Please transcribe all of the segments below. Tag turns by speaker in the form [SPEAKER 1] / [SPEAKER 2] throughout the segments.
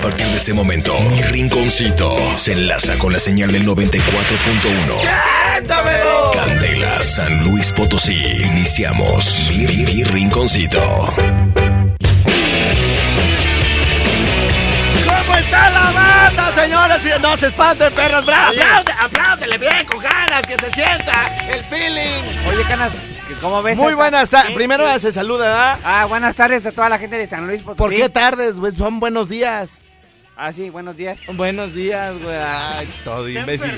[SPEAKER 1] A partir de este momento, mi rinconcito se enlaza con la señal del 94.1. Candela, San Luis Potosí. Iniciamos mi, mi- mi rinconcito.
[SPEAKER 2] ¿Cómo está la banda, señores? Y no se espanten, perros. Bravo, aplaude, apláudele bien, con ganas, que se sienta el feeling.
[SPEAKER 3] Oye, Canas, ¿cómo ves?
[SPEAKER 2] Muy buenas tardes. Primero se saluda, ¿verdad?
[SPEAKER 3] Ah, buenas tardes a toda la gente de San Luis Potosí.
[SPEAKER 2] ¿Por qué tardes, güey? Son buenos días.
[SPEAKER 3] Ah, sí, buenos días.
[SPEAKER 2] Buenos días, güey. Ay, todo imbécil.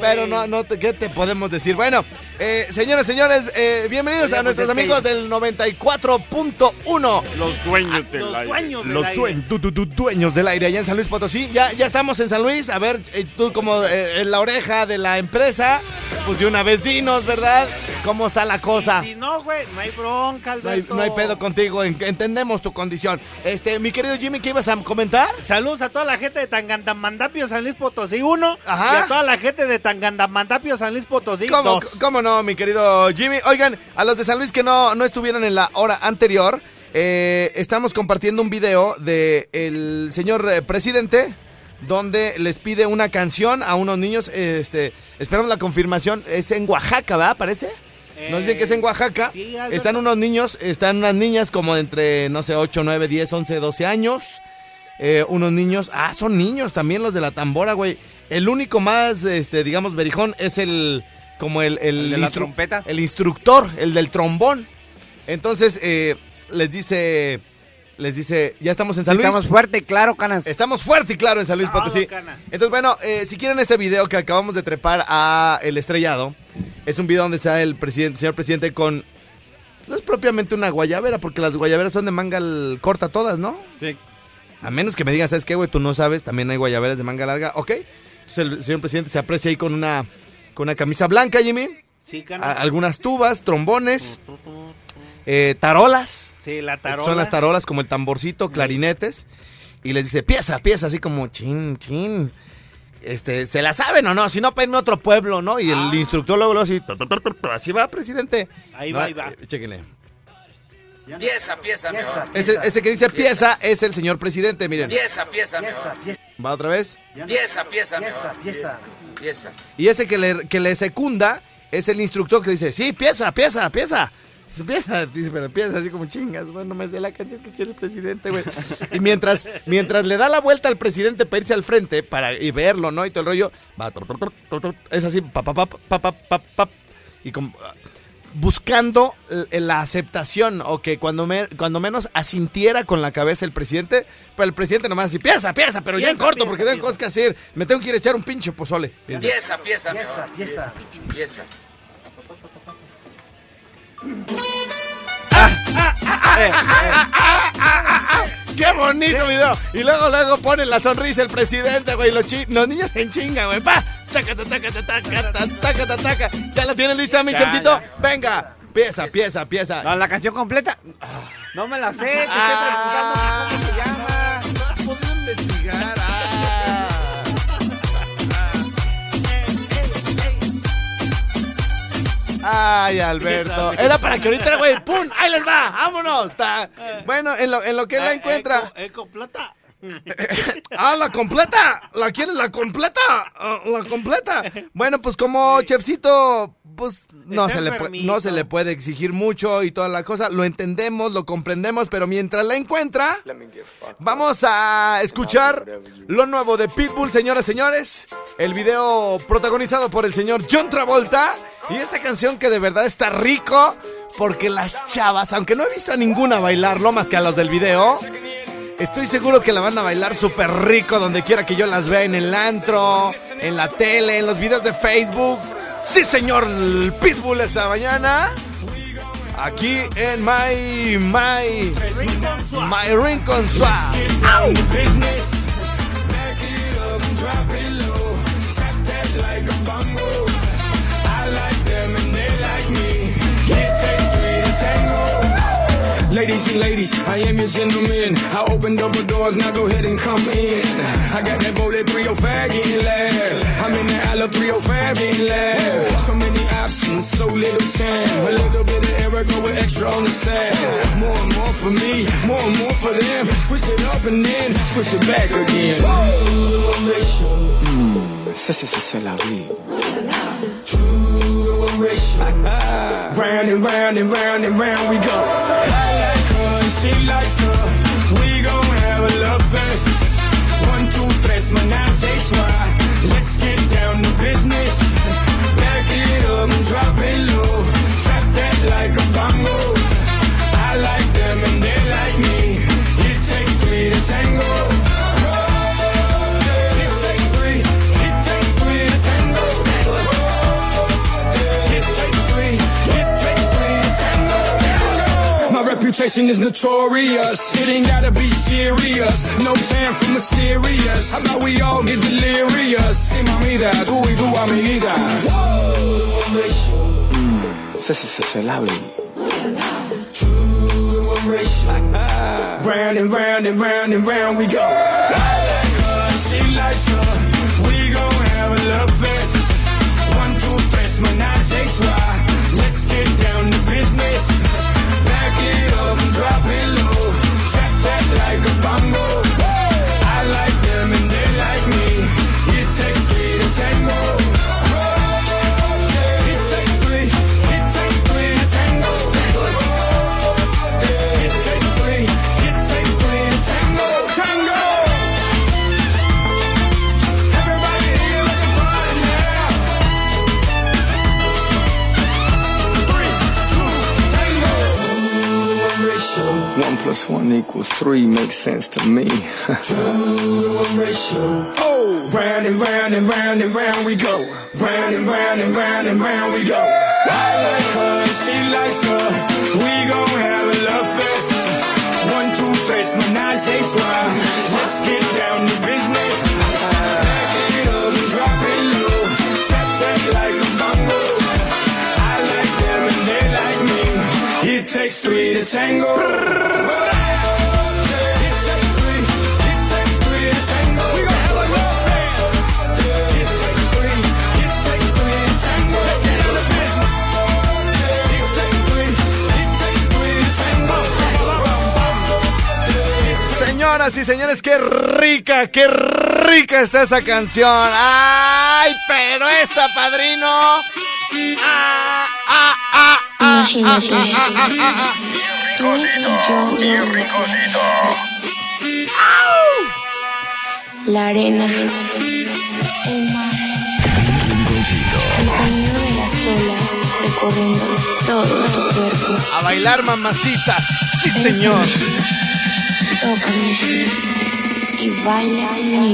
[SPEAKER 2] Pero no, no, te- ¿qué te podemos decir? Bueno, eh, señores, señores, eh, bienvenidos a
[SPEAKER 3] Oye, pues
[SPEAKER 2] nuestros
[SPEAKER 3] que-
[SPEAKER 2] amigos del 94.1.
[SPEAKER 4] Los dueños del aire.
[SPEAKER 3] dueños
[SPEAKER 2] Los duen- du- du- du- dueños del aire allá en San Luis Potosí. Ya, ya estamos en San Luis. A ver, eh, tú como eh, en la oreja de la empresa, pues de una vez dinos, ¿verdad? ¿Cómo está la cosa?
[SPEAKER 4] Si no, güey, no hay bronca,
[SPEAKER 2] No hay,
[SPEAKER 4] Alberto.
[SPEAKER 2] no hay pedo contigo, en- entendemos tu condición. Este, mi querido Jimmy, ¿qué ibas a comentar?
[SPEAKER 4] Saludos a toda la gente de Tangandamandapio, San Luis Potosí 1.
[SPEAKER 2] Ajá.
[SPEAKER 4] Y a toda la gente de Tangandamandapio, San Luis Potosí
[SPEAKER 2] ¿Cómo,
[SPEAKER 4] 2.
[SPEAKER 2] cómo no, mi querido Jimmy? Oigan, a los de San Luis que no, no estuvieron en la hora anterior, eh, estamos compartiendo un video de el señor eh, presidente donde les pide una canción a unos niños. este, esperamos la confirmación. Es en Oaxaca, ¿verdad? Parece. Nos dicen que es en Oaxaca.
[SPEAKER 4] sí, Alberto.
[SPEAKER 2] están unos niños, están unas niñas como entre, no sé, 8, 9, 10, 11, 12 años. Eh, unos niños, ah, son niños también los de la tambora, güey. El único más, este, digamos, berijón es el, como el...
[SPEAKER 3] ¿El de la trompeta?
[SPEAKER 2] El instructor, el del trombón. Entonces, eh, les dice, les dice, ya estamos en San Luis.
[SPEAKER 3] Estamos fuerte y claro, Canas.
[SPEAKER 2] Estamos fuerte y claro en San Luis Potosí.
[SPEAKER 4] canas.
[SPEAKER 2] Entonces, bueno, eh, si quieren este video que acabamos de trepar a El Estrellado, es un video donde está el presidente, señor presidente con... No es propiamente una guayabera, porque las guayaberas son de manga corta todas, ¿no?
[SPEAKER 4] Sí.
[SPEAKER 2] A menos que me digas, ¿sabes qué, güey? Tú no sabes, también hay guayaberas de manga larga, ¿ok? Entonces el señor presidente se aprecia ahí con una, con una camisa blanca, Jimmy.
[SPEAKER 4] Sí,
[SPEAKER 2] a- algunas tubas, trombones, eh, tarolas.
[SPEAKER 4] Sí, la tarola.
[SPEAKER 2] Son las tarolas como el tamborcito, clarinetes. Y les dice, pieza, pieza, así como chin, chin. Este, ¿se la saben o no? Si no, en otro pueblo, ¿no? Y el instructor luego lo así, así va, presidente.
[SPEAKER 4] Ahí
[SPEAKER 2] No,
[SPEAKER 4] va, ahí va.
[SPEAKER 2] eh, Chéquenle.
[SPEAKER 5] Pieza, pieza, mi amor.
[SPEAKER 2] Ese, ese que dice pieza es el señor presidente, miren.
[SPEAKER 5] Pieza, pieza, amor.
[SPEAKER 2] Va otra vez.
[SPEAKER 5] Pieza, pieza, amor. Pieza.
[SPEAKER 2] Y ese que le, que le secunda es el instructor que dice, sí, pieza, pieza, pieza. Dice, Pieza, dice, pero pieza así como chingas, bueno, no me sé la canción que quiere el presidente, güey. Y mientras, mientras le da la vuelta al presidente para irse al frente, para y verlo, ¿no? Y todo el rollo, va, tor, tor, tor, tor, tor, es así, pa, pa, pa, pa, pa, pa, pa, y como, buscando la aceptación o que cuando, me- cuando menos asintiera con la cabeza el presidente, pero el presidente nomás así, pieza, pieza, pero ya en
[SPEAKER 4] Pieza,
[SPEAKER 2] corto
[SPEAKER 4] pieza,
[SPEAKER 2] porque tengo
[SPEAKER 4] pieza.
[SPEAKER 2] cosas que hacer, me tengo que ir a echar un pinche pozole.
[SPEAKER 5] Pieza, pieza, amor. Pieza. Pieza.
[SPEAKER 2] ¡Qué bonito video! Y luego, luego pone la sonrisa el presidente, güey. Los, los niños en chinga, güey. ¡Pa! ¿Ya la tienen lista, mi chefcito?
[SPEAKER 4] ya.
[SPEAKER 2] Pieza, pieza, pieza.
[SPEAKER 3] No, la canción completa. No me la sé, te estoy
[SPEAKER 2] Ah.
[SPEAKER 3] preguntando cómo se llama.
[SPEAKER 2] No has podido investigar. Ah. Ay, Alberto. Era para que ahorita, güey, ¡pum! ¡Ahí les va! ¡Vámonos! Ta- Bueno, en lo, en lo que él la encuentra.
[SPEAKER 4] Eco, eco plata.
[SPEAKER 2] ¡Ah, la completa! ¿La quieres la completa? Ah, ¿La completa? Bueno, pues como chefcito, pues no se, le no se le puede exigir mucho y toda la cosa. Lo entendemos, lo comprendemos, pero mientras la encuentra, vamos a escuchar lo nuevo de Pitbull, señoras y señores. El video protagonizado por el señor John Travolta. Y esta canción que de verdad está rico, porque las chavas, aunque no he visto a ninguna bailarlo más que a los del video, Estoy seguro que la van a bailar súper rico donde quiera que yo las vea en el antro, en la tele, en los videos de Facebook. Sí, señor Pitbull esta mañana. Aquí en My My My Rincon Swap.
[SPEAKER 6] Ladies and ladies, I am your gentleman. I opened up the doors, now go ahead and come in. I got that bullet 305 getting left. I'm in the Ala 305 getting left. So many options, so little time. A little bit of Erica with extra on the side. More and more for me, more and more for them. Switch it up and then switch it back again. Mm, c'est, c'est, c'est la vie. round and round and round and round we go. She likes her. We gon' have a love fest. One, two, tres, menage a trois. Let's get down to business. Back it up and drop it low. Tap that like a My reputation is notorious. It ain't gotta be serious. No time for mysterious. How about we all get delirious? Sí, mamita, tú y tu amiguita. Mm, se, se, se la vi. Round and round and round and round we go. I like her, she likes her. We gon' have a love fest. One, menage a trois. Let's get down to business. Plus one equals three makes sense to me. Two to one ratio. oh, round and round and round and round we go. Round and round and round and round we go. I like her, she likes her. We gon' have a love fest. One, two, tres, menage a trois.
[SPEAKER 2] Señoras y señores, qué rica, qué rica está esa canción. ¡Ay, pero esta, padrino! ¡Ah, ah, ah, ah,
[SPEAKER 7] Imagínate.
[SPEAKER 2] ah, ah, ah!
[SPEAKER 7] Tú y yo, yo, La arena, el mar, el sonido de las olas recorriendo todo tu cuerpo.
[SPEAKER 2] A bailar, mamacitas. Sí, señor.
[SPEAKER 7] Tócame y baila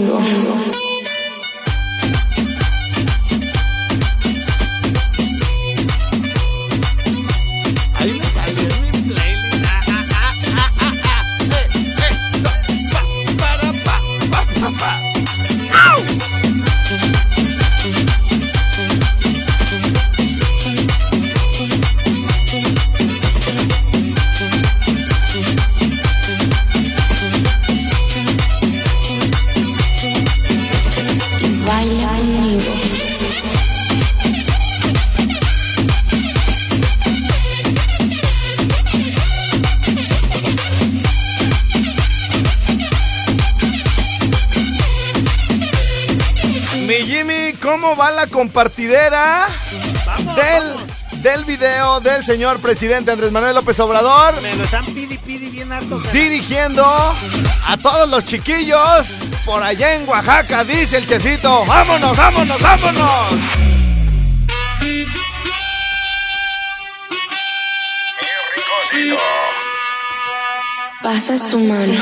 [SPEAKER 7] conmigo.
[SPEAKER 2] Compartidera del, del video del señor presidente Andrés Manuel López Obrador?
[SPEAKER 4] Me lo están pidi pidi bien harto. cara.
[SPEAKER 2] Dirigiendo a todos los chiquillos por allá en Oaxaca, dice el chefito. ¡Vámonos, vámonos, vámonos!
[SPEAKER 7] Pasa su mano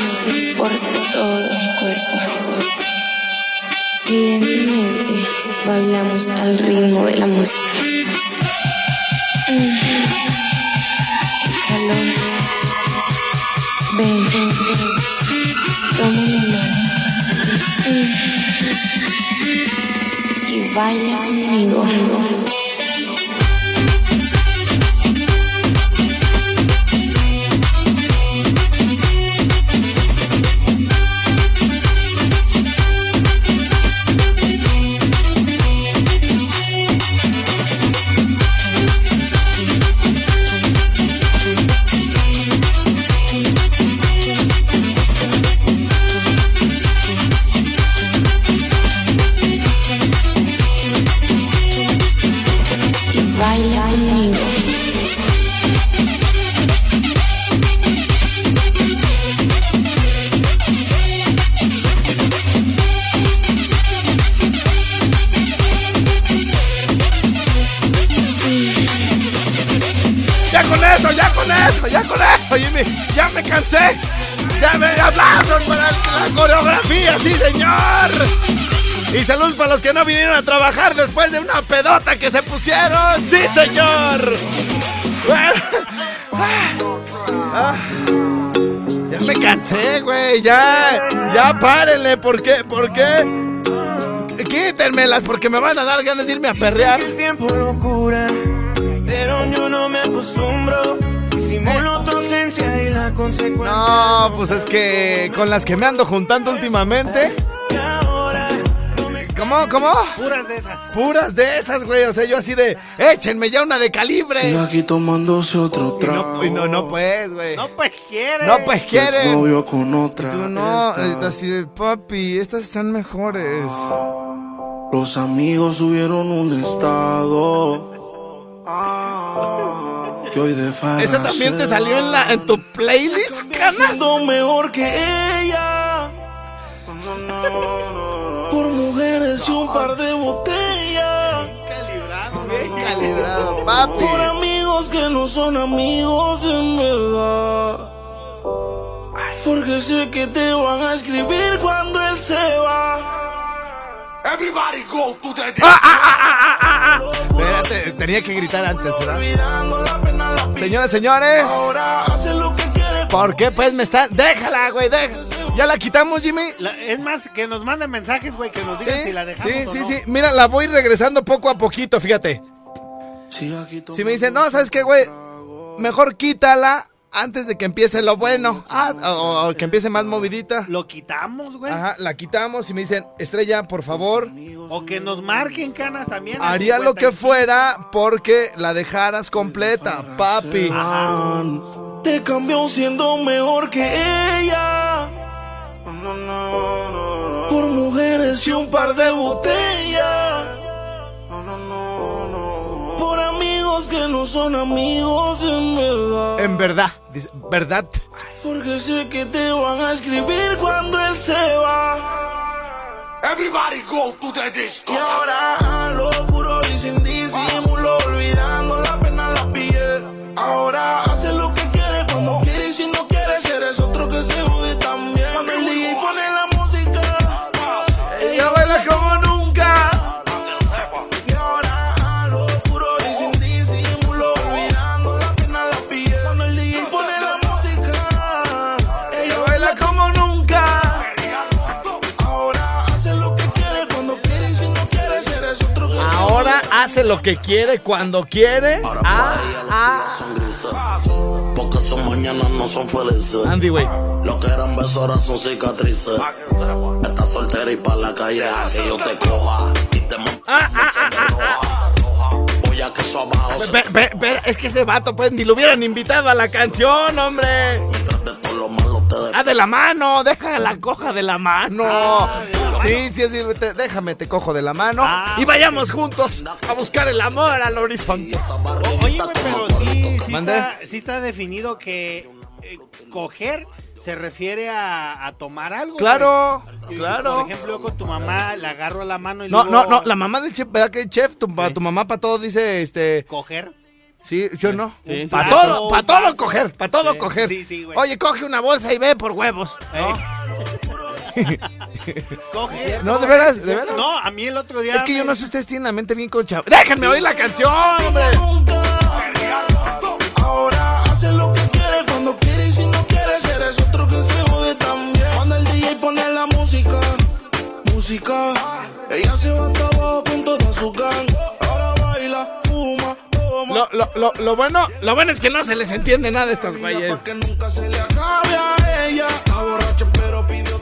[SPEAKER 7] por todo el cuerpo. Evidentemente, bailamos al ritmo de la música. Mm. Qué calor. Ven, ven, ven. Toma mi mano. Mm. Y baila conmigo.
[SPEAKER 2] Los que no vinieron a trabajar después de una pedota que se pusieron. Sí, señor. Bueno. Ah. Ya me cansé, güey. Ya, ya párenle. ¿Por qué? ¿Por qué? Quítenmelas porque me van a dar ganas de irme a perrear.
[SPEAKER 6] El tiempo locura, pero yo no me acostumbro. Simulo tu ausencia y la consecuencia.
[SPEAKER 2] No, pues es que con las que me ando juntando últimamente. ¿Cómo? ¿Cómo?
[SPEAKER 4] Puras de esas.
[SPEAKER 2] Puras de esas, güey. O sea, yo así de, échenme ya una de calibre.
[SPEAKER 8] Sigue aquí tomándose otro
[SPEAKER 2] Y
[SPEAKER 8] trago.
[SPEAKER 2] no, y no, no, pues, güey.
[SPEAKER 4] No, pues quiere.
[SPEAKER 2] No, pues quieren.
[SPEAKER 8] novio con otra.
[SPEAKER 2] Tú no, eh, así de, papi, estas están mejores.
[SPEAKER 8] Los amigos subieron un estado. Que hoy de
[SPEAKER 2] ¿Esa también te salió en, la, en tu playlist, canas?
[SPEAKER 8] Mejor que ella. Por mujeres y un par de botellas.
[SPEAKER 2] Bien calibrado, papi.
[SPEAKER 8] Por amigos que no son amigos en verdad. Porque sé que te van a escribir cuando él se va.
[SPEAKER 1] Everybody go to the
[SPEAKER 2] Espérate, tenía que gritar antes, ¿verdad?
[SPEAKER 8] Pi-
[SPEAKER 2] Señores, señores,
[SPEAKER 8] Ahora hace lo que quiere.
[SPEAKER 2] ¿por qué pues me están...? Déjala, güey, déjala. ¿Ya la quitamos, Jimmy?
[SPEAKER 4] La- es más, que nos manden mensajes, güey, que nos
[SPEAKER 2] Sí,
[SPEAKER 4] digan si la dejamos
[SPEAKER 2] sí,
[SPEAKER 4] o
[SPEAKER 2] sí,
[SPEAKER 4] no.
[SPEAKER 2] sí. Mira, la voy regresando poco a poquito, fíjate.
[SPEAKER 8] Aquí
[SPEAKER 2] Si me dicen, no, ¿sabes qué, güey? Mejor quítala antes de que empiece lo bueno. Ah, o, o que empiece más movidita.
[SPEAKER 4] Lo quitamos, güey.
[SPEAKER 2] Ajá, la quitamos y me dicen, Estrella, por favor,
[SPEAKER 4] O que nos marquen canas también.
[SPEAKER 2] haría lo que
[SPEAKER 4] 55.
[SPEAKER 2] fuera porque la dejaras completa, papi.
[SPEAKER 8] Te cambió siendo mejor que ella. Por mujeres y un par de botellas. Por amigos que no son amigos en verdad.
[SPEAKER 2] En verdad, dice, ¿verdad?
[SPEAKER 8] Porque sé que te van a escribir cuando él se va.
[SPEAKER 1] Everybody go to the disco.
[SPEAKER 8] Y ahora a lo puro y sin disimulo, olvidando la pena en la piel. Ahora hace lo que quiere cuando quiere.
[SPEAKER 2] Ah, ah.
[SPEAKER 9] Porque son mañanas no son felices.
[SPEAKER 2] Andy, güey.
[SPEAKER 9] Lo que eran besos ahora son cicatrices. Estás soltera y pa' la calle a que yo te coja. Y te monte Voy a que eso abajo
[SPEAKER 2] es que ese vato, pues, ni lo hubieran invitado a la canción, hombre. Ah, de la mano, déjala coja de la mano. Sí, sí, sí, te- déjame, te cojo de la mano.
[SPEAKER 4] Ah,
[SPEAKER 2] y vayamos juntos a buscar el amor al horizonte.
[SPEAKER 4] Oye, güey, pero sí, sí, está, sí está definido que eh, coger se refiere a, a tomar algo.
[SPEAKER 2] Claro,
[SPEAKER 4] güey.
[SPEAKER 2] Claro.
[SPEAKER 4] Por ejemplo, yo con tu mamá le agarro la mano y
[SPEAKER 2] No,
[SPEAKER 4] le
[SPEAKER 2] no, no, la mamá del chef, ¿verdad que el chef? Tu, pa- tu mamá para todo dice, este,
[SPEAKER 4] Coger.
[SPEAKER 2] sí, sí o no?
[SPEAKER 3] Sí, sí.
[SPEAKER 2] Para todo, para
[SPEAKER 4] vaso.
[SPEAKER 2] todo coger, para todo coger.
[SPEAKER 4] Sí, sí, güey.
[SPEAKER 2] Oye, coge una bolsa y ve por huevos.
[SPEAKER 4] Eh. Coge.
[SPEAKER 2] No, de veras, de veras.
[SPEAKER 4] No, a mí el otro día.
[SPEAKER 2] Es que yo
[SPEAKER 4] me-
[SPEAKER 2] no sé, ustedes tienen la mente bien concha. Déjenme oír la canción, hombre.
[SPEAKER 8] Ahora hace lo que quiere cuando quiere y si no quiere eres otro que se jode también. Cuando el DJ pone la música, música, ella se va hasta abajo con toda su gang. Ahora baila, fuma, toma.
[SPEAKER 2] Lo, lo, lo, lo bueno, lo bueno es que no se les entiende nada a estos güeyes.
[SPEAKER 8] Que nunca se le acabe a ella. Está borracha pero pide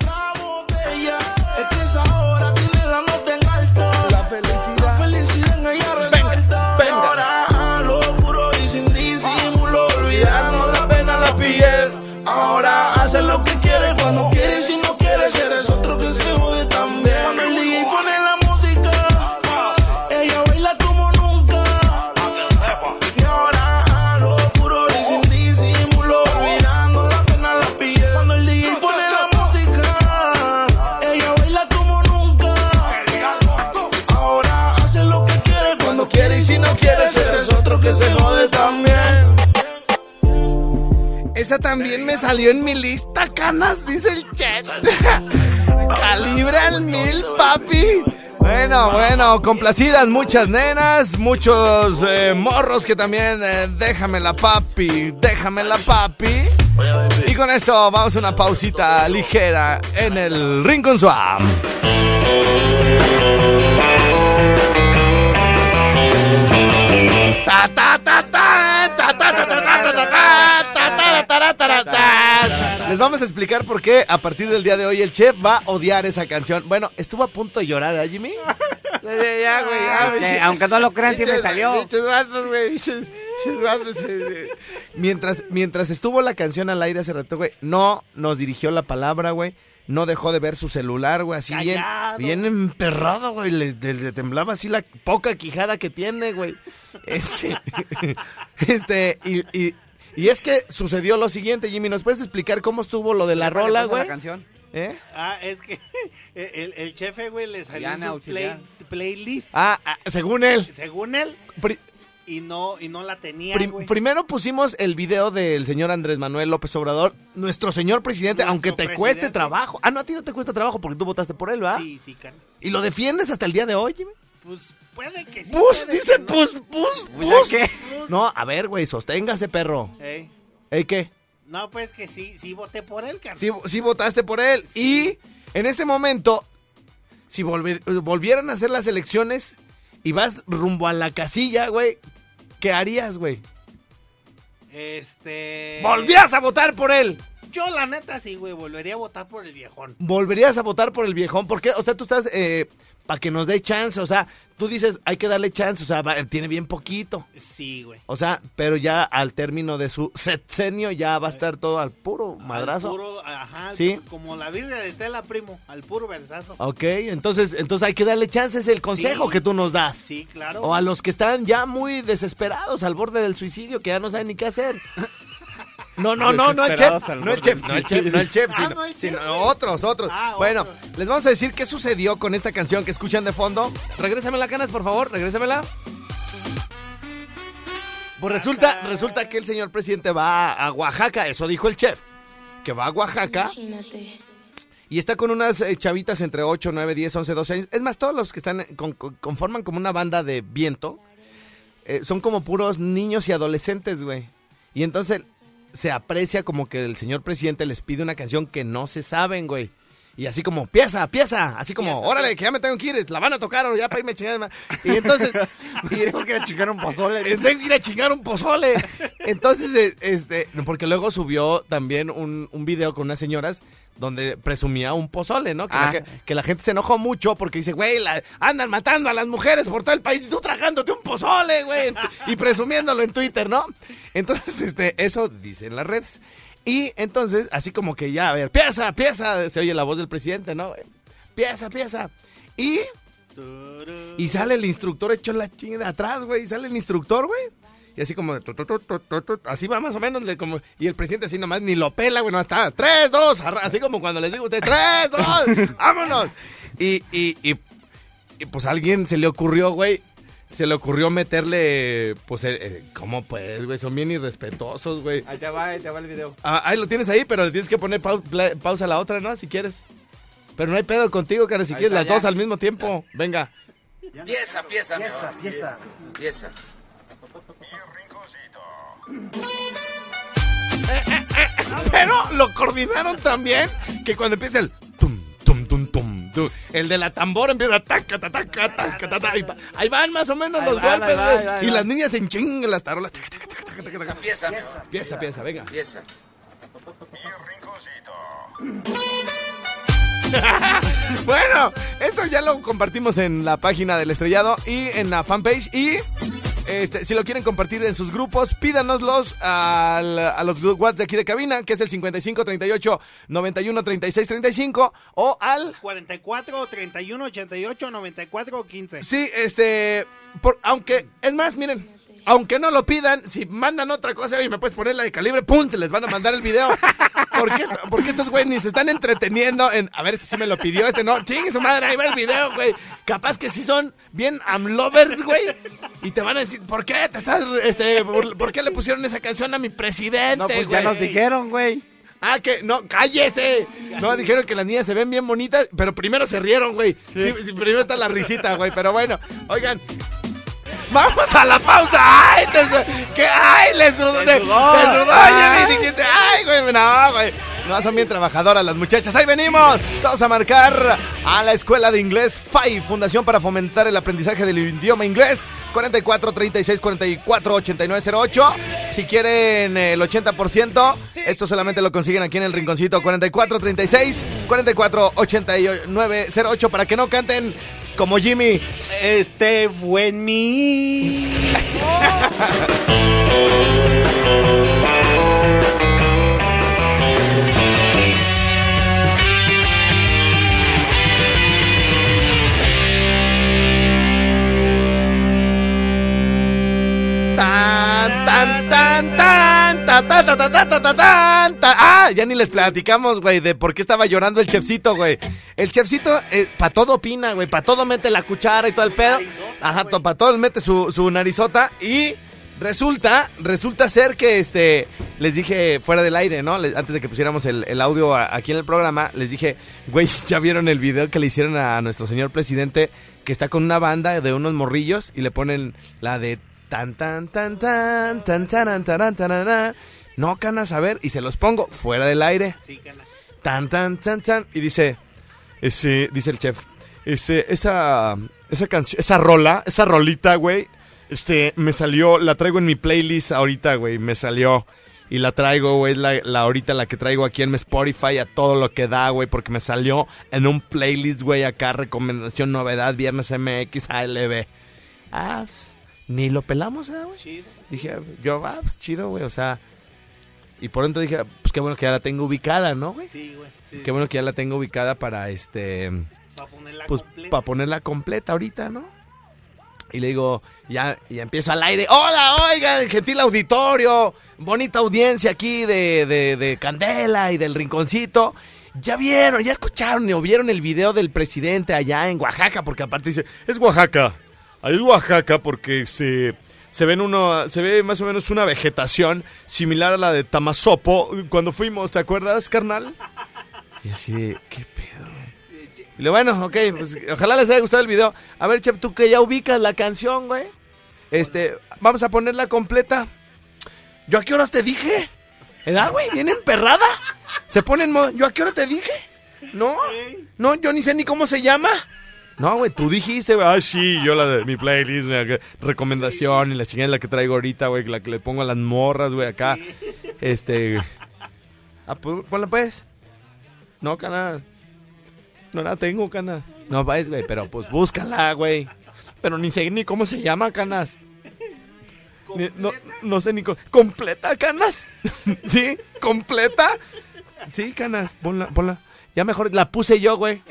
[SPEAKER 8] piel. Ahora
[SPEAKER 2] me salió en mi lista, canas, dice el chat. Calibra al mil, papi. Bueno, bueno, complacidas muchas nenas, muchos eh, morros que también eh, déjamela papi, déjamela papi. Y con esto vamos a una pausita ligera en el Rincon Swap. ta ta ta ta ta ta ta vamos a explicar por qué a partir del día de hoy el chef va a odiar esa canción. Bueno, estuvo a punto de llorar, ¿eh, Jimmy? Ya, güey, ya,
[SPEAKER 3] Eh, aunque no lo crean, sí me
[SPEAKER 2] Bichos-
[SPEAKER 3] salió.
[SPEAKER 2] bichos vatos, güey, bichos- bichos vatos. Mientras, mientras estuvo la canción al aire hace rato, güey, no nos dirigió la palabra, güey. No dejó de ver su celular, güey, así bien, bien emperrado, güey. Le, le- le temblaba así la poca quijada que tiene, güey. Este, este, y, y, y es que sucedió lo siguiente, Jimmy. ¿Nos puedes explicar cómo estuvo lo de la
[SPEAKER 3] ¿Cuál le
[SPEAKER 2] rola, güey?
[SPEAKER 3] la canción?
[SPEAKER 2] ¿Eh?
[SPEAKER 4] Ah, es que el, el chefe, güey, le salió
[SPEAKER 3] Diana,
[SPEAKER 4] su play- playlist.
[SPEAKER 2] Ah, ah, según él.
[SPEAKER 4] Según él,
[SPEAKER 2] Pri-
[SPEAKER 4] y no, y no la tenía,
[SPEAKER 2] Prim-
[SPEAKER 4] güey.
[SPEAKER 2] primero pusimos el video del señor Andrés Manuel López Obrador, nuestro señor presidente,
[SPEAKER 4] Nuestro
[SPEAKER 2] aunque te
[SPEAKER 4] presidente.
[SPEAKER 2] cueste trabajo. Ah, no, a ti no te cuesta trabajo porque tú votaste por él, ¿verdad?
[SPEAKER 4] Sí, sí, can-
[SPEAKER 2] Y lo defiendes hasta el día de hoy, Jimmy.
[SPEAKER 4] Pues puede que sí.
[SPEAKER 2] Pus,
[SPEAKER 4] puede
[SPEAKER 2] dice
[SPEAKER 4] que no.
[SPEAKER 2] pus, pus,
[SPEAKER 3] Pues,
[SPEAKER 2] pus.
[SPEAKER 3] ¿qué?
[SPEAKER 2] No, a ver, güey, sosténgase, perro.
[SPEAKER 4] Ey.
[SPEAKER 2] ¿Ey, qué?
[SPEAKER 4] No, pues que sí, sí voté por él, carnal.
[SPEAKER 2] Sí, sí votaste por él. Y en ese momento, si volver- volvieran a hacer las elecciones y vas rumbo a la casilla, güey, ¿qué harías, güey?
[SPEAKER 4] Este.
[SPEAKER 2] Volvías a votar por él.
[SPEAKER 4] Yo, la neta, sí, güey, volvería a votar por el viejón.
[SPEAKER 2] volverías a votar por el viejón. ¿Por qué? O sea, tú estás para que nos dé chance. O sea, tú dices, hay que darle chance. O sea, va- tiene bien poquito.
[SPEAKER 4] Sí, güey.
[SPEAKER 2] O sea, pero ya al término de su sexenio ya va a estar todo al puro madrazo.
[SPEAKER 4] Al puro, ajá,
[SPEAKER 2] Sí.
[SPEAKER 4] como la Biblia de Tela, primo, al puro versazo.
[SPEAKER 2] Ok, entonces, entonces hay que darle chance. Es el consejo
[SPEAKER 4] Sí.
[SPEAKER 2] que tú nos das.
[SPEAKER 4] Sí, claro.
[SPEAKER 2] O a los que están ya muy desesperados al borde del suicidio, que ya no saben ni qué hacer. No, no, no, no el chef. No el chef, no el chef, no el chef,
[SPEAKER 4] Ah,
[SPEAKER 2] sino,
[SPEAKER 4] no el
[SPEAKER 2] sino
[SPEAKER 4] chef.
[SPEAKER 2] otros, otros.
[SPEAKER 4] Ah,
[SPEAKER 2] bueno,
[SPEAKER 4] otros.
[SPEAKER 2] les vamos a decir qué sucedió con esta canción que escuchan de fondo. Regrésamela, canas, por favor, regrésamela. Pues resulta, resulta que el señor presidente va a Oaxaca, eso dijo el chef. Que va a Oaxaca
[SPEAKER 7] Imagínate.
[SPEAKER 2] y está con unas eh, chavitas entre 8, 9, 10, 11, 12 años. Es más, todos los que están con- con- conforman como una banda de viento. eh, son como puros niños y adolescentes, güey. Y entonces se aprecia como que el señor presidente les pide una canción que no se saben, güey. Y así como, pieza, pieza, así como,
[SPEAKER 4] Pieza,
[SPEAKER 2] órale, que ya me tengo que ir, la van a tocar o ya para irme a chingar. Y entonces, y,
[SPEAKER 3] Tengo que ir a chingar un pozole.
[SPEAKER 2] es tengo que ir a chingar un pozole. Entonces, eh, este, porque luego subió también un, un video con unas señoras donde presumía un pozole, ¿no? Que, la,
[SPEAKER 3] Ah.
[SPEAKER 2] que la gente se enojó mucho porque dice, güey, la- andan matando a las mujeres por todo el país y tú tragándote un pozole, güey. Y presumiéndolo en Twitter, ¿no? Entonces, este, eso dicen las redes. Y entonces, así como que ya, a ver, pieza, pieza, se oye la voz del presidente, ¿no? Pieza, pieza. Y y sale el instructor hecho la chingada atrás, güey. Y sale el instructor, güey. Y así como, de tu, tu, así va más o menos. le como, y el presidente así nomás ni lo pela, güey. No está, tres, dos, así como cuando les digo a ustedes, tres, dos, vámonos. Y, y, y, y, pues a alguien se le ocurrió, güey. Se le ocurrió meterle, pues, eh, eh, ¿cómo pues, güey? Son bien irrespetuosos, güey.
[SPEAKER 3] Ahí te va, ahí te va el video.
[SPEAKER 2] Ah, ahí lo tienes ahí, pero le tienes que poner pau- pla- pausa a la otra, ¿no? Si quieres. Pero no hay pedo contigo, cara, si
[SPEAKER 3] Ahí
[SPEAKER 2] quieres
[SPEAKER 3] está,
[SPEAKER 2] las
[SPEAKER 3] ya.
[SPEAKER 2] dos al mismo tiempo. Venga.
[SPEAKER 5] Pieza, pieza,
[SPEAKER 10] Pieza, pieza.
[SPEAKER 5] Pieza.
[SPEAKER 2] Pero lo coordinaron también que cuando empieza el tum, el de la tambor empieza taca, taca, taca, taca, taca, ahí, va- ahí van más o menos
[SPEAKER 3] Ahí
[SPEAKER 2] los golpes,
[SPEAKER 3] va, va,
[SPEAKER 2] y
[SPEAKER 3] va.
[SPEAKER 2] las niñas en ching, las tarolas. taca, taca, taca, taca, taca, taca.
[SPEAKER 5] Pieza.
[SPEAKER 2] Pieza, pieza, venga.
[SPEAKER 5] Pieza.
[SPEAKER 2] Bueno, esto ya lo compartimos en la página del estrellado y en la fanpage. Y este, si lo quieren compartir en sus grupos, pídanoslos al- a los WhatsApp de aquí de cabina, que es el 55 38 91 36 35 o al
[SPEAKER 4] 44, 31, 88, 94, 15.
[SPEAKER 2] Sí, este. por- aunque, es más, miren. Aunque no lo pidan, si mandan otra cosa, oye, me puedes poner la de calibre, ¡pum! Te les van a mandar el video. Porque, esto- porque estos güeyes ni se están entreteniendo en, a ver, este sí me lo pidió, este no, chingue su madre, ahí va el video, güey. Capaz que sí son bien amlovers, güey. Y te van a decir, ¿por qué te estás, este, por, por qué le pusieron esa canción a mi presidente,
[SPEAKER 3] No, pues
[SPEAKER 2] güey?
[SPEAKER 3] ya nos dijeron, güey.
[SPEAKER 2] Ah, que no, cállese. No, dijeron que las niñas se ven bien bonitas, pero primero se rieron, güey. Sí, sí, primero está la risita, güey. Pero bueno, oigan. Vamos a la pausa. ¡Ay! Te ¿Qué? ¡Ay! Le sudó. Te, sudó, Jimmy. Dijiste, ¡ay, güey! No, güey. No, son bien trabajadoras las muchachas. ¡Ahí venimos! Vamos a marcar a la Escuela de Inglés FAI, Fundación para Fomentar el Aprendizaje del Idioma Inglés. 44 36 44 89 08. Si quieren eh, el 80%, esto solamente lo consiguen aquí en el rinconcito. 44 36 44 89 08 para que no canten como Jimmy.
[SPEAKER 4] Este
[SPEAKER 2] fue en. ya ni les platicamos, güey, de por qué estaba llorando el chefcito, güey. El chefcito, eh, para todo opina, güey, para todo mete la cuchara y todo el pedo. Ajá, para todo mete su, su narizota y resulta, resulta ser que, este, les dije fuera del aire, ¿no? Antes de que pusiéramos el, audio aquí en el programa, les dije, güey, ¿ya vieron el video que le hicieron a nuestro señor presidente? Que está con una banda de unos morrillos y le ponen la de tan tan tan tan tan tan tan tan tan tan no canas a ver y se los pongo fuera del aire tan tan tan tan y dice ese dice el chef ese esa esa canción esa rola esa rolita güey este me salió la traigo en mi playlist ahorita güey me salió y la traigo, güey, la, la ahorita la que traigo aquí en mi Spotify a todo lo que da, güey, porque me salió en un playlist, güey, acá, recomendación, novedad, Viernes MX, ALB. Ah, pues, ni lo pelamos, ¿eh, güey? Dije, yo, ah, pues chido, güey, o sea. Y por dentro dije, pues qué bueno que ya la tengo ubicada, ¿no, güey?
[SPEAKER 4] Sí, güey. sí.
[SPEAKER 2] Qué bueno que ya la tengo ubicada para este.
[SPEAKER 4] Pa' ponerla
[SPEAKER 2] Pues
[SPEAKER 4] completa.
[SPEAKER 2] para ponerla completa ahorita, ¿no? Y le digo, ya, y empiezo al aire. Hola, oigan, gentil auditorio. Bonita audiencia aquí de, de, de Candela y del Rinconcito. Ya vieron, ya escucharon o vieron el video del presidente allá en Oaxaca, porque aparte dice, es Oaxaca. Ahí es Oaxaca porque se, se ven uno, se ve más o menos una vegetación similar a la de Tamazopo cuando fuimos, ¿te acuerdas, carnal? Y así de, ¿qué pedo, bueno, ok, pues ojalá les haya gustado el video. A ver, chef, tú que ya ubicas la canción, güey. Este, vamos a ponerla completa. ¿Yo a qué horas te dije? ¿Edad, güey? ¿Viene emperrada? Se pone en modo, ¿yo a qué hora te dije? No, no, yo ni sé ni cómo se llama. No, güey, tú dijiste, güey. Ah, sí, yo la de mi playlist, recomendación y la chingada la que traigo ahorita, güey, la que le pongo a las morras, güey, acá. Este. Ah, pues, ponla pues. No, canas. No la tengo, canas. No, pues, güey, pero pues búscala, güey. Pero ni sé ni cómo se llama, canas. Ni- no, no sé ni... co- ¿Completa, canas? ¿Sí? ¿Completa? Sí, canas, ponla, ponla. Ya mejor la puse yo, güey.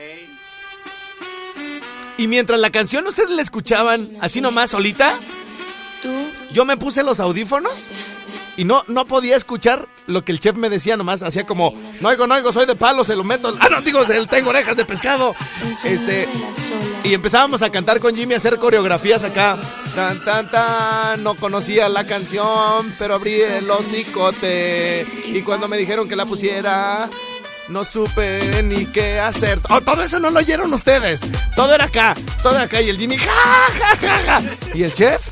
[SPEAKER 2] Y mientras la canción ustedes la escuchaban así nomás solita, yo me puse los audífonos y no, no podía escuchar lo que el chef me decía nomás. Hacía como, no oigo, no oigo, soy de palo, se lo meto. Ah, no, digo, tengo orejas de pescado. Este, y empezábamos a cantar con Jimmy, a hacer coreografías acá. Tan, tan, tan, no conocía la canción, pero abrí el hocicote. Y cuando me dijeron que la pusiera, no supe ni qué hacer. Oh, todo eso no lo oyeron ustedes. Todo era acá, todo era acá. Y el Jimmy, ja. Y el chef,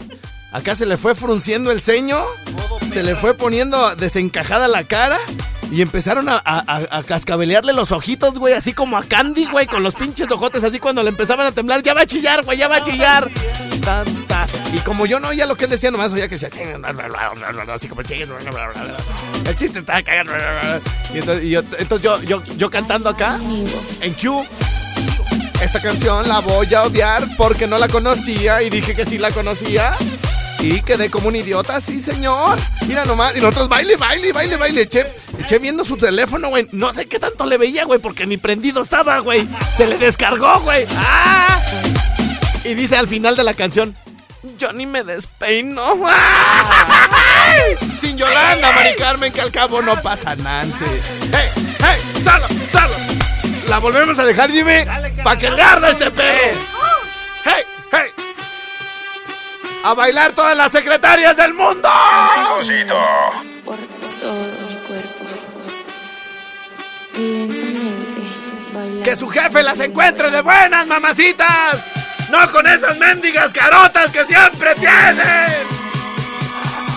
[SPEAKER 2] acá se le fue frunciendo el ceño, se le fue poniendo desencajada la cara. Y empezaron a, a- a- a cascabelearle los ojitos, güey, así como a Candy, güey, con los pinches ojotes, así cuando le empezaban a temblar, ya va a chillar, güey, ya va a chillar. Tan, ta. Y como yo no oía lo que él decía, nomás oía que decía, así como el chiste estaba cagando. Y entonces, y yo, entonces yo, yo, yo cantando acá, en Q. Esta canción la voy a odiar porque no la conocía y dije que sí la conocía. Y quedé como un idiota, sí, señor. Mira nomás. Y nosotros baile, baile, baile, baile. Che, che viendo su teléfono, güey. No sé qué tanto le veía, güey, porque ni prendido estaba, güey. Se le descargó, güey. ¡Ah! Y dice al final de la canción, Yo ni me despeino. ¡Ay! Sin Yolanda, Mari Carmen, que al cabo no pasa Nancy. ¡Hey, hey! ¡Solo, solo! La volvemos a dejar, Jimmy, para que le arda este perro. ¡Hey, hey! ¡A bailar todas las secretarias del mundo!
[SPEAKER 1] Rinconcito.
[SPEAKER 7] por todo el cuerpo. Lentamente bailando.
[SPEAKER 2] ¡Que su jefe las encuentre de buenas, mamacitas! ¡No con esas mendigas carotas que siempre tienen!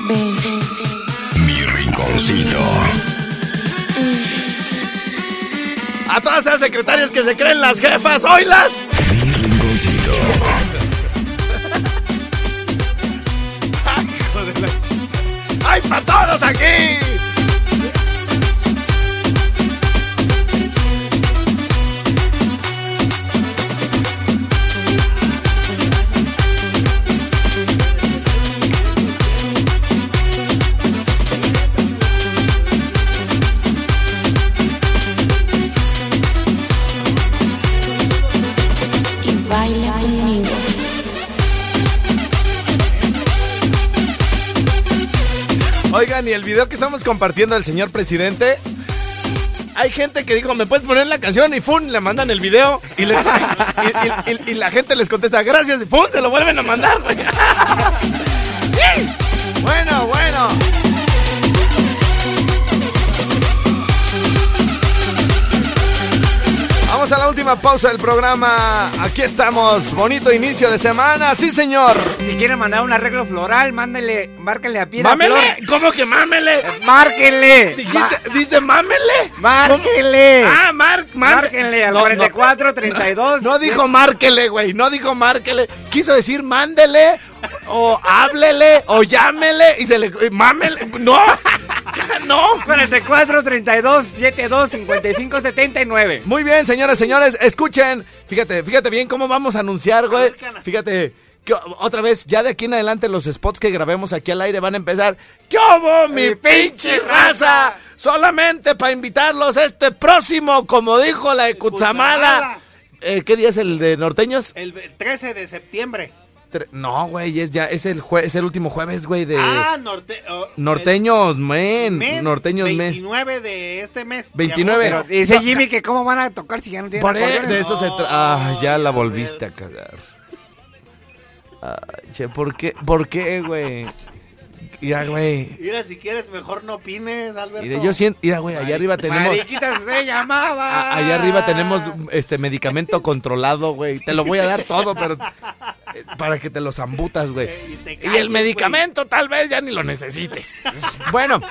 [SPEAKER 7] Ven,
[SPEAKER 1] Mi rinconcito.
[SPEAKER 2] A todas esas secretarias que se creen las jefas, oílas.
[SPEAKER 1] Mi rinconcito.
[SPEAKER 2] ¡Ay, para todos aquí! Video que estamos compartiendo del señor presidente. Hay gente que dijo, ¿me puedes poner la canción? Y ¡fun! Le mandan el video. Y, la gente les contesta, gracias. Y ¡fun! Se lo vuelven a mandar. bueno, bueno. Vamos a la última pausa del programa. Aquí estamos. Bonito inicio de semana. Sí, señor.
[SPEAKER 3] Si quieren mandar un arreglo floral, mándenle, márquenle a Piedra
[SPEAKER 2] ¡Mámele!
[SPEAKER 3] Flor.
[SPEAKER 2] ¿Cómo que mámele?
[SPEAKER 3] ¡Márquenle!
[SPEAKER 2] ¿Dijiste, ¿Dice mámele?
[SPEAKER 3] ¡Márquenle!
[SPEAKER 2] Ah, mar, mar-
[SPEAKER 3] Márquenle al
[SPEAKER 2] No, no.
[SPEAKER 3] 44, 32.
[SPEAKER 2] No dijo márquele, güey. No dijo márquele. Quiso decir mándele, o háblele, o llámele, y se le. y Mámele. No. No.
[SPEAKER 3] 44, 32, 72, 55, 79.
[SPEAKER 2] Muy bien, señoras, señores. Escuchen. Fíjate, fíjate bien cómo vamos a anunciar, güey. Fíjate. que otra vez, ya de aquí en adelante los spots que grabemos aquí al aire van a empezar. ¿Qué hubo, mi pinche raza? Solamente para invitarlos este próximo, como dijo la de. Cutzamala. Eh, ¿Qué día es el de norteños?
[SPEAKER 4] El 13 de septiembre.
[SPEAKER 2] Tre- No, güey, es ya, es el jue- es el último jueves, güey, de
[SPEAKER 4] ah, norte, oh,
[SPEAKER 2] norteños,
[SPEAKER 4] el
[SPEAKER 2] men,
[SPEAKER 4] mes
[SPEAKER 2] norteños, men.
[SPEAKER 4] 29 de este mes.
[SPEAKER 2] 29.
[SPEAKER 3] Pero dice Jimmy que cómo van a tocar si ya no tienen
[SPEAKER 2] Por
[SPEAKER 3] acordeones.
[SPEAKER 2] de eso se trata. Ah, ya la volviste a cagar. Ay, che, ¿por qué? ¿Por qué, güey? Mira, güey.
[SPEAKER 4] Mira, si quieres, mejor no opines, Alberto.
[SPEAKER 2] Mira, yo siento, mira, güey, allá arriba tenemos
[SPEAKER 3] Mariquita se llamaba.
[SPEAKER 2] a- allá arriba tenemos este medicamento controlado, güey. Te lo voy a dar todo, pero para que te lo zambutas, güey.
[SPEAKER 4] Y te
[SPEAKER 2] Y el medicamento tal vez ya ni lo necesites. bueno,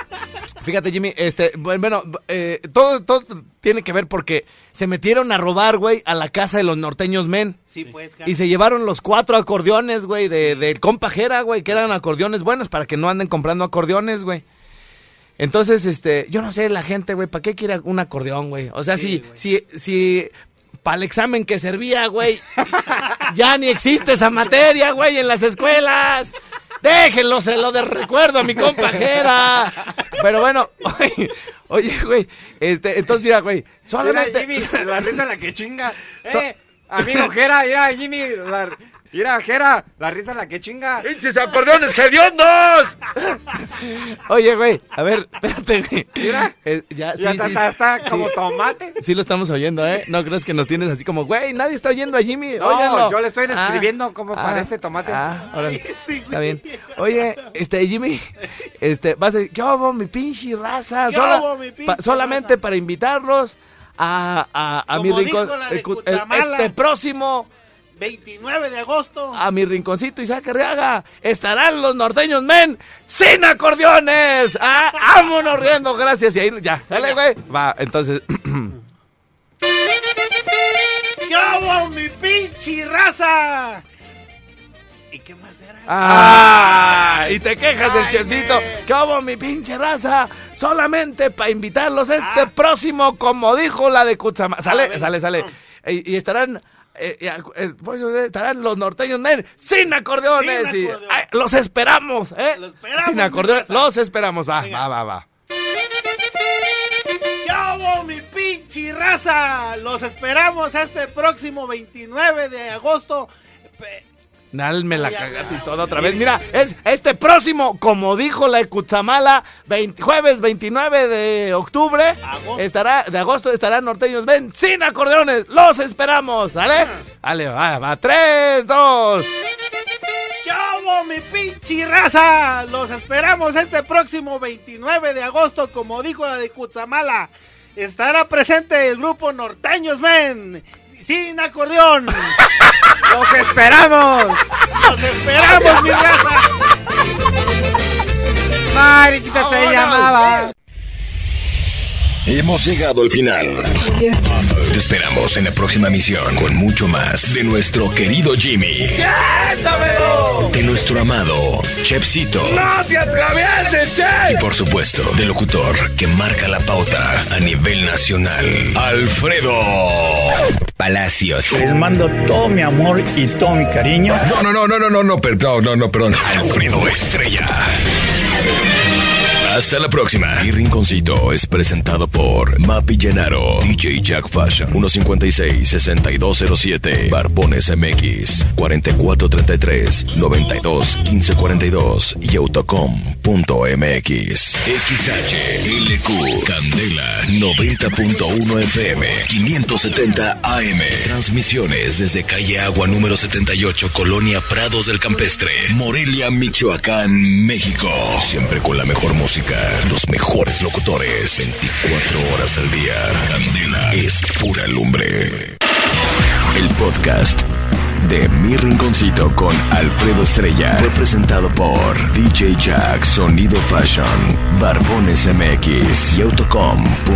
[SPEAKER 2] fíjate Jimmy, este, bueno, eh, todo, todo tiene que ver porque se metieron a robar, güey, a la casa de los norteños men.
[SPEAKER 4] Sí, pues,
[SPEAKER 2] Y se llevaron los cuatro acordeones, güey, de, del compajera, güey, que eran acordeones buenos para que no anden comprando acordeones, güey. Entonces, este, yo no sé, la gente, güey, ¿para qué quiere un acordeón, güey? O sea, si, si, si, para el examen que servía, güey, ya ni existe esa materia, güey, en las escuelas. Déjenlo, se lo de recuerdo a mi compajera. Pero bueno, oye, oye, güey, este, entonces mira, güey,
[SPEAKER 3] Mira,
[SPEAKER 2] solamente...
[SPEAKER 3] Jimmy, la risa la que chinga.
[SPEAKER 2] So-
[SPEAKER 3] Eh, amigo Jera, mira, Jimmy, la, mira, Jera, la risa la que chinga.
[SPEAKER 2] ¡Pinches acordeones hediondos! Oye, güey, a ver, espérate, güey.
[SPEAKER 3] Mira.
[SPEAKER 2] Eh, ya, sí,
[SPEAKER 3] Ya está,
[SPEAKER 2] sí.
[SPEAKER 3] está, está como tomate.
[SPEAKER 2] Sí lo estamos oyendo, ¿eh? No crees que nos tienes así como, güey, nadie está oyendo a Jimmy,
[SPEAKER 3] No,
[SPEAKER 2] óiganlo.
[SPEAKER 3] yo le estoy
[SPEAKER 2] Ah,
[SPEAKER 3] describiendo cómo parece tomate.
[SPEAKER 2] Ah, órale, está bien. Oye, este, Jimmy, este, vas a decir, ¿qué hubo, mi pinche raza?
[SPEAKER 4] ¿Qué
[SPEAKER 2] Sola-
[SPEAKER 4] hubo, mi pinche
[SPEAKER 2] pa- solamente
[SPEAKER 4] raza?
[SPEAKER 2] para invitarlos a, a, a mi
[SPEAKER 4] Como
[SPEAKER 2] rincón.
[SPEAKER 4] dijo la de
[SPEAKER 2] el el- este próximo
[SPEAKER 4] 29 de agosto.
[SPEAKER 2] a mi rinconcito Isaac Arriaga estarán los norteños men sin acordeones. Ah, vámonos riendo, gracias. Y ahí ya, sale, güey. Va, entonces.
[SPEAKER 4] ¿Qué hubo, mi pinche raza? ¿Y qué más era?
[SPEAKER 2] ¡Ah! Y te quejas del chefcito. ¿Qué hubo, mi pinche raza? Solamente para invitarlos este
[SPEAKER 4] Ah.
[SPEAKER 2] próximo, como dijo la de Cutzama. Sale,
[SPEAKER 4] ver.
[SPEAKER 2] sale, sale. Y, y estarán. Eh, eh, pues, estarán los norteños men sin acordeones.
[SPEAKER 4] Sin
[SPEAKER 2] y-
[SPEAKER 4] acordeones.
[SPEAKER 2] ay, los esperamos, ¿eh?
[SPEAKER 4] Los esperamos,
[SPEAKER 2] sin acordeones. Los esperamos. Va,
[SPEAKER 4] Venga.
[SPEAKER 2] va, va, va.
[SPEAKER 4] ¿Qué hubo, mi pinche raza? Los esperamos este próximo 29 de agosto.
[SPEAKER 2] Nal me la cagaste y todo otra vez. Mira, es este próximo, como dijo la Ecuzamala, 20 jueves 29 de octubre, estará, de agosto estarán norteños. Ven, sin acordeones, los esperamos, ¿sale? Vale, va, va, 3, 2.
[SPEAKER 4] ¡Chavo, mi pinche raza! Los esperamos este próximo 29 de agosto, como dijo la de Cutzamala. Estará presente el grupo Norteños Men, sin acordeón. ¡Los esperamos! ¡Los esperamos, mi raza!
[SPEAKER 3] Mariquita se llamaba.
[SPEAKER 1] Hemos llegado al final. Te esperamos en la próxima misión con mucho más de nuestro querido Jimmy. De nuestro amado Chepsito.
[SPEAKER 8] ¡No te atravieses, Che!
[SPEAKER 1] Y por supuesto, del locutor que marca la pauta a nivel nacional, Alfredo Palacios.
[SPEAKER 10] Les mando todo mi amor y todo mi cariño.
[SPEAKER 1] No, no, no, no, no, no, no, perdón, no, no, perdón. Alfredo Estrella. Hasta la próxima. Mi rinconcito es presentado por Mapi Llenaro, DJ Jack Fashion, 156-6207, Barbones MX, 4433-921542 y autocom.mx. XHLQ, Candela, 90.1 FM, 570 AM. Transmisiones desde calle Agua número 78, Colonia Prados del Campestre, Morelia, Michoacán, México. Siempre con la mejor los mejores locutores, 24 horas al día. Candela es pura lumbre. El podcast de Mi Rinconcito con Alfredo Estrella fue presentado por DJ Jack Sonido Fashion, Barbones MX y Autocom.mx.